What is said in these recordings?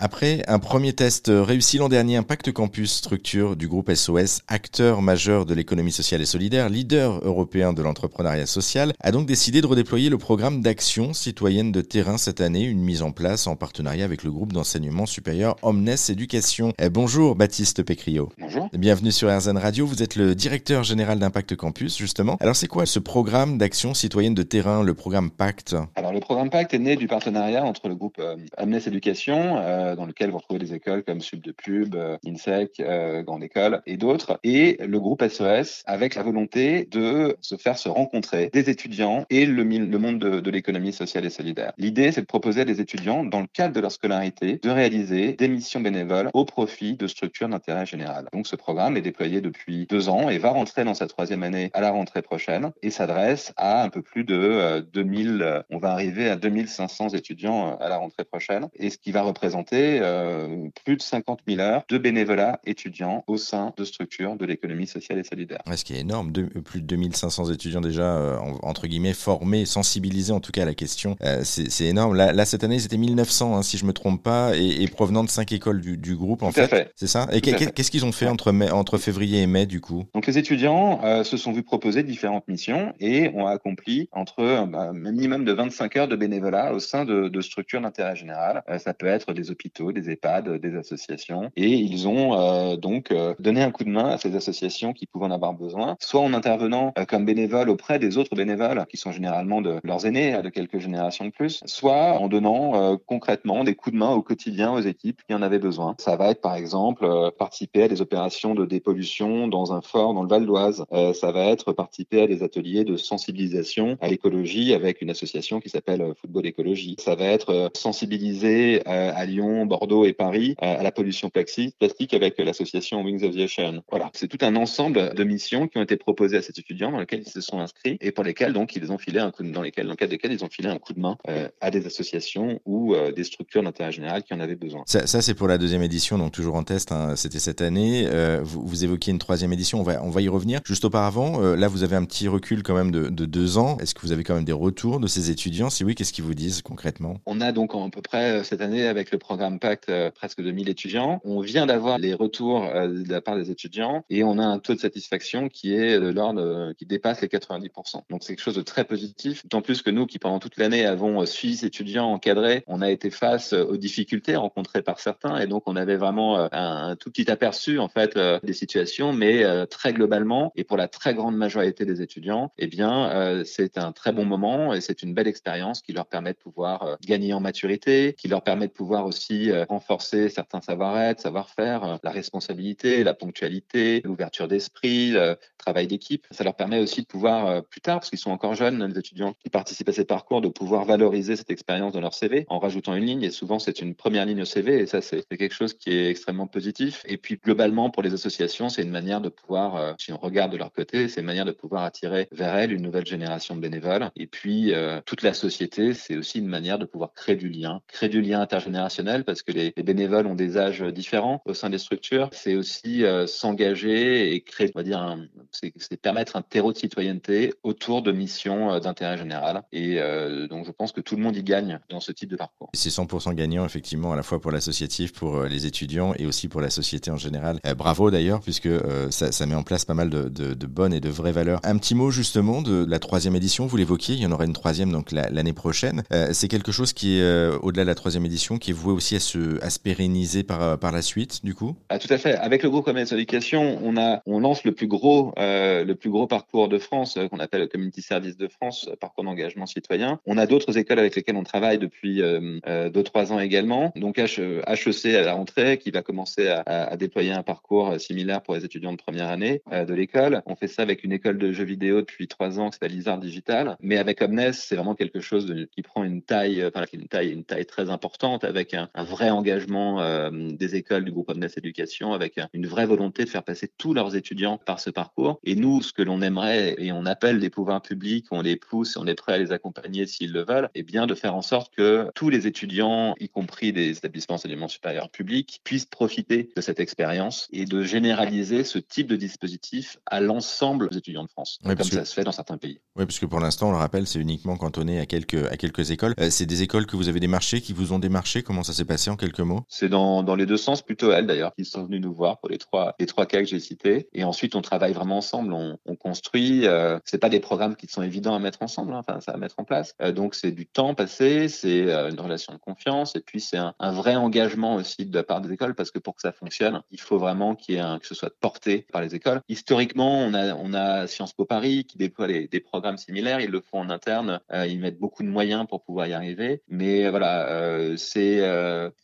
Après un premier test réussi l'an dernier, Impact Campus, structure du groupe SOS, acteur majeur de l'économie sociale et solidaire, leader européen de l'entrepreneuriat social, a donc décidé de redéployer le programme d'action citoyenne de terrain cette année, une mise en place en partenariat avec le groupe d'enseignement supérieur Omnes Éducation. Eh, bonjour Baptiste Pécriot. Bonjour. Bienvenue sur RZN Radio, vous êtes le directeur général d'Impact Campus justement. Alors c'est quoi ce programme d'action citoyenne de terrain, le programme Pacte? Alors le programme Pacte est né du partenariat entre le groupe euh, Omnes Éducation, euh, euh, dans lequel vous retrouvez des écoles comme Sub de Pub, euh, INSEC, euh, Grande École et d'autres, et le groupe SES avec la volonté de se faire se rencontrer des étudiants et le, le monde de, de l'économie sociale et solidaire. L'idée, c'est de proposer à des étudiants, dans le cadre de leur scolarité, de réaliser des missions bénévoles au profit de structures d'intérêt général. Donc ce programme est déployé depuis deux ans et va rentrer dans sa troisième année à la rentrée prochaine et s'adresse à un peu plus de euh, 2000, on va arriver à 2500 étudiants à la rentrée prochaine et ce qui va représenter euh, plus de 50 000 heures de bénévolat étudiants au sein de structures de l'économie sociale et solidaire. Ouais, ce qui est énorme, de, plus de 2500 étudiants déjà, euh, entre guillemets, formés, sensibilisés en tout cas à la question. Euh, c'est énorme. Là, là, cette année, c'était 1900, hein, si je me trompe pas, et, et provenant de cinq écoles du, du groupe, en tout fait. fait. C'est ça? Et qu'est-ce qu'ils ont fait entre, mai, entre février et mai, du coup? Donc, les étudiants euh, se sont vus proposer différentes missions et ont accompli entre bah, un minimum de 25 heures de bénévolat au sein de, de structures d'intérêt général. Euh, ça peut être des hôpitaux, des EHPAD, des associations. Et ils ont euh, donc euh, donné un coup de main à ces associations qui pouvaient en avoir besoin, soit en intervenant euh, comme bénévole auprès des autres bénévoles, qui sont généralement de leurs aînés, de quelques générations de plus, soit en donnant concrètement des coups de main au quotidien aux équipes qui en avaient besoin. Ça va être par exemple participer à des opérations de dépollution dans un fort dans le Val d'Oise. ça va être participer à des ateliers de sensibilisation à l'écologie avec une association qui s'appelle Football Écologie. Ça va être sensibiliser à Lyon, Bordeaux et Paris à la pollution plastique avec l'association Wings of the Ocean. Voilà, c'est tout un ensemble de missions qui ont été proposées à ces étudiants dans lesquelles ils se sont inscrits et pour lesquelles donc ils ont filé un coup de, dans lesquels dans le cadre desquels ils ont filé un coup de main euh, à des associations ou euh, des structures d'intérêt général qui en avaient besoin. Ça, ça c'est pour la deuxième édition, donc toujours en test. Hein, C'était cette année. Euh, vous, vous, évoquiez une troisième édition. On va on va y revenir. Juste auparavant, euh, là vous avez un petit recul quand même de, de deux ans. Est-ce que vous avez quand même des retours de ces étudiants? Si oui, qu'est-ce qu'ils vous disent concrètement? On a donc à peu près cette année avec le programme Pacte presque 2000 étudiants. On vient d'avoir les retours euh, de la part des étudiants et on a un taux de satisfaction qui est de l'ordre euh, qui dépasse les 90%. Donc c'est quelque chose de très positif, d'autant plus que nous qui pendant toute l'année avons euh, suivi ces étudiants encadrés, on a été face aux difficultés rencontrées par certains et donc on avait vraiment un, un tout petit aperçu en fait des situations, mais très globalement et pour la très grande majorité des étudiants, eh bien c'est un très bon moment et c'est une belle expérience qui leur permet de pouvoir gagner en maturité, qui leur permet de pouvoir aussi renforcer certains savoir-être, savoir-faire, la responsabilité, la ponctualité, l'ouverture d'esprit, le travail d'équipe. Ça leur permet aussi de pouvoir, plus tard, parce qu'ils sont encore jeunes, les étudiants qui participent à ces parcours, de pouvoir valoriser cette expérience dans leur CV en rajoutant une ligne. Et souvent, c'est une première ligne au CV. Et ça, c'est quelque chose qui est extrêmement positif. Et puis, globalement, pour les associations, c'est une manière de pouvoir, si on regarde de leur côté, c'est une manière de pouvoir attirer vers elles une nouvelle génération de bénévoles. Et puis, euh, toute la société, c'est aussi une manière de pouvoir créer du lien, créer du lien intergénérationnel parce que les, les bénévoles ont des âges différents au sein des structures. C'est aussi euh, s'engager et créer, on va dire, c'est permettre un terreau de citoyenneté autour de missions euh, d'intérêt général. Et euh, donc, je pense que tout le monde y gagne dans ce type de parcours. C'est 100% gagnant, effectivement, à la fois pour l'associatif, pour les étudiants et aussi pour la société en général. bravo d'ailleurs, puisque ça, met en place pas mal de, bonnes et de vraies valeurs. Un petit mot justement de la troisième édition, vous l'évoquiez, il y en aura une troisième donc l'année prochaine. c'est quelque chose qui au-delà de la troisième édition, qui est voué aussi à se, pérenniser par, par la suite, du coup? Ah, Tout à fait. Avec le groupe Commerce Éducation, on, a, on lance le plus gros, euh, le plus gros parcours de France, euh, qu'on appelle le Community Service de France, euh, parcours d'engagement citoyen. On a d'autres écoles avec lesquelles on travaille depuis euh, euh deux, trois ans également. Donc HEC à la rentrée, qui va commencer à, déployer un parcours similaire pour les étudiants de première année euh, de l'école. On fait ça avec une école de jeux vidéo depuis trois ans, qui s'appelle Lizard Digital. Mais avec Omnes, c'est vraiment quelque chose qui prend une taille, enfin, une taille, une taille très importante, avec un, un vrai engagement des écoles du groupe Omnes Éducation, avec une vraie volonté de faire passer tous leurs étudiants par ce parcours. Et nous, ce que l'on aimerait, et on appelle les pouvoirs publics, on les pousse on est prêt à les accompagner s'ils le veulent, et bien de faire en sorte que tous les étudiants, y compris des établissements d'enseignement supérieur publics, puissent profiter de cette expérience et de généraliser ce type de dispositif à l'ensemble des étudiants de France, oui, comme que... ça se fait dans certains pays. Oui, parce que pour l'instant, on le rappelle, c'est uniquement cantonné à quelques, à quelques écoles. Euh, c'est des écoles que vous avez démarchées, qui vous ont démarché Comment ça s'est passé en quelques mots? C'est dans, dans les deux sens, plutôt elles d'ailleurs, qui sont venues nous voir pour les trois, les trois cas que j'ai cités. Et ensuite, on travaille vraiment ensemble, on, on construit. Euh, c'est pas des programmes qui sont évidents à mettre ensemble, hein, enfin, ça à mettre en place. Euh, donc, c'est du temps passé, c'est euh, une relation de confiance, et puis c'est un, un, vrai engagement aussi de la part des écoles, parce que pour que ça fonctionne, il faut vraiment qu'il y ait un, que ce soit porté par les écoles. Historiquement, on a, on a Sciences Po Paris qui déploie les, des programmes similaires, ils le font en interne, euh, ils mettent beaucoup de moyens pour pouvoir y arriver. Mais voilà, euh,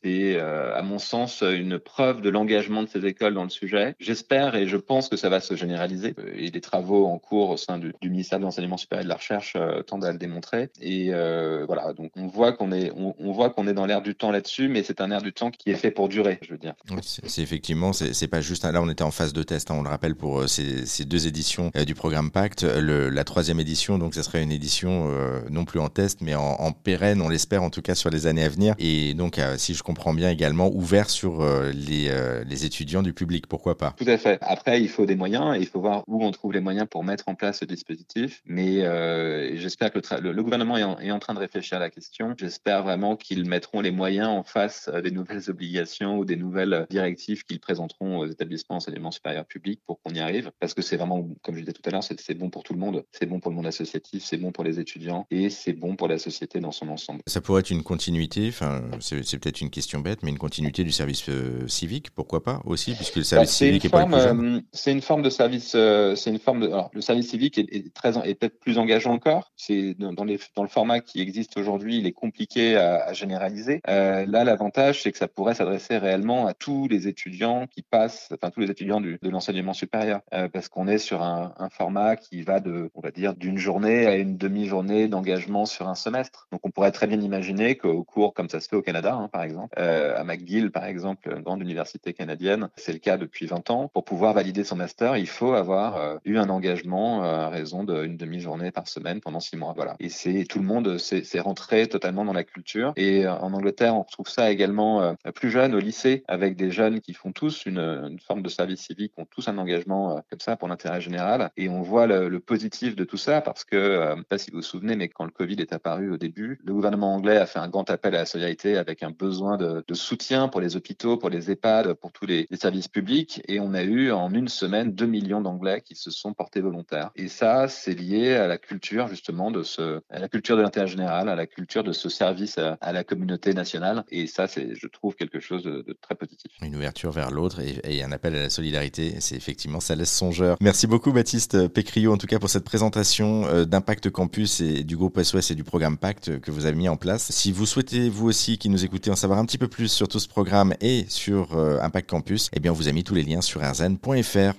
c'est euh, à mon sens une preuve de l'engagement de ces écoles dans le sujet. J'espère et je pense que ça va se généraliser. Et les travaux en cours au sein du, ministère de l'enseignement supérieur et de la recherche tendent à le démontrer. Et voilà, donc on voit qu'on est, on, voit qu'on est dans l'air du temps là-dessus, mais c'est un air du temps qui est fait pour durer, je veux dire. C'est effectivement, c'est pas juste. Là, on était en phase de test. Hein, on le rappelle pour ces, deux éditions du programme Pacte. La troisième édition, donc ça serait une édition euh, non plus en test, mais en, en pérenne, on l'espère en tout cas sur les années à venir. Et donc, euh, si je comprends bien également, ouvert sur euh, les, les, étudiants du public, pourquoi pas? Tout à fait. Après, il faut des moyens et il faut voir où on trouve les moyens pour mettre en place ce dispositif. Mais j'espère que le, le, gouvernement est en, est en, train de réfléchir à la question. J'espère vraiment qu'ils mettront les moyens en face des nouvelles obligations ou des nouvelles directives qu'ils présenteront aux établissements enseignement supérieur public pour qu'on y arrive. Parce que c'est vraiment, comme je disais tout à l'heure, c'est bon pour tout le monde. C'est bon pour le monde associatif, c'est bon pour les étudiants et c'est bon pour la société dans son ensemble. Ça pourrait être une continuité, enfin, c'est peut-être une question bête, mais une continuité du service euh, civique, pourquoi pas aussi, puisque le service bah, civique est, forme, pas euh, C'est une forme de service, euh, c'est une forme de. Alors, le service civique est, est très, est peut-être plus engageant encore. C'est dans, dans, les, dans le format qui existe aujourd'hui, il est compliqué à, à généraliser. Là, l'avantage, c'est que ça pourrait s'adresser réellement à tous les étudiants qui passent, enfin tous les étudiants du, de l'enseignement supérieur, parce qu'on est sur un, un format qui va de, on va dire, d'une journée à une demi-journée d'engagement sur un semestre. Donc, on pourrait très bien imaginer qu'au cours, comme ça se fait au Canada, hein, par exemple, euh, à McGill, par exemple, une grande université canadienne, c'est le cas depuis 20 ans. Pour pouvoir valider son master, il faut avoir euh, eu un engagement euh, à raison d'une demi-journée par semaine pendant six mois. Voilà. Et c'est tout le monde, c'est rentré totalement dans la culture. Et euh, en Angleterre, on retrouve ça également plus jeune au lycée, avec des jeunes qui font tous une, forme de service civique, ont tous un engagement comme ça pour l'intérêt général. Et on voit le, le positif de tout ça parce que, je sais pas si vous vous souvenez, mais quand le Covid est apparu au début, le gouvernement anglais a fait un grand appel à la solidarité avec un besoin de, de soutien pour les hôpitaux, pour les EHPAD, pour tous les, les, services publics. Et on a eu en une semaine 2 millions d'Anglais qui se sont portés volontaires. Et ça, c'est lié à la culture justement de ce, à la culture de l'intérêt général, à la culture de ce service à, à la communauté nationale. Et ça, c'est, je trouve, quelque chose de, de très positif. Une ouverture vers l'autre et, et, un appel à la solidarité. C'est effectivement, ça laisse songeur. Merci beaucoup, Baptiste Pécriot, en tout cas, pour cette présentation euh, d'Impact Campus et du groupe SOS et du programme Pacte que vous avez mis en place. Si vous souhaitez, vous aussi, qui nous écoutez, en savoir un petit peu plus sur tout ce programme et sur euh, Impact Campus, eh bien, on vous a mis tous les liens sur rzn.fr.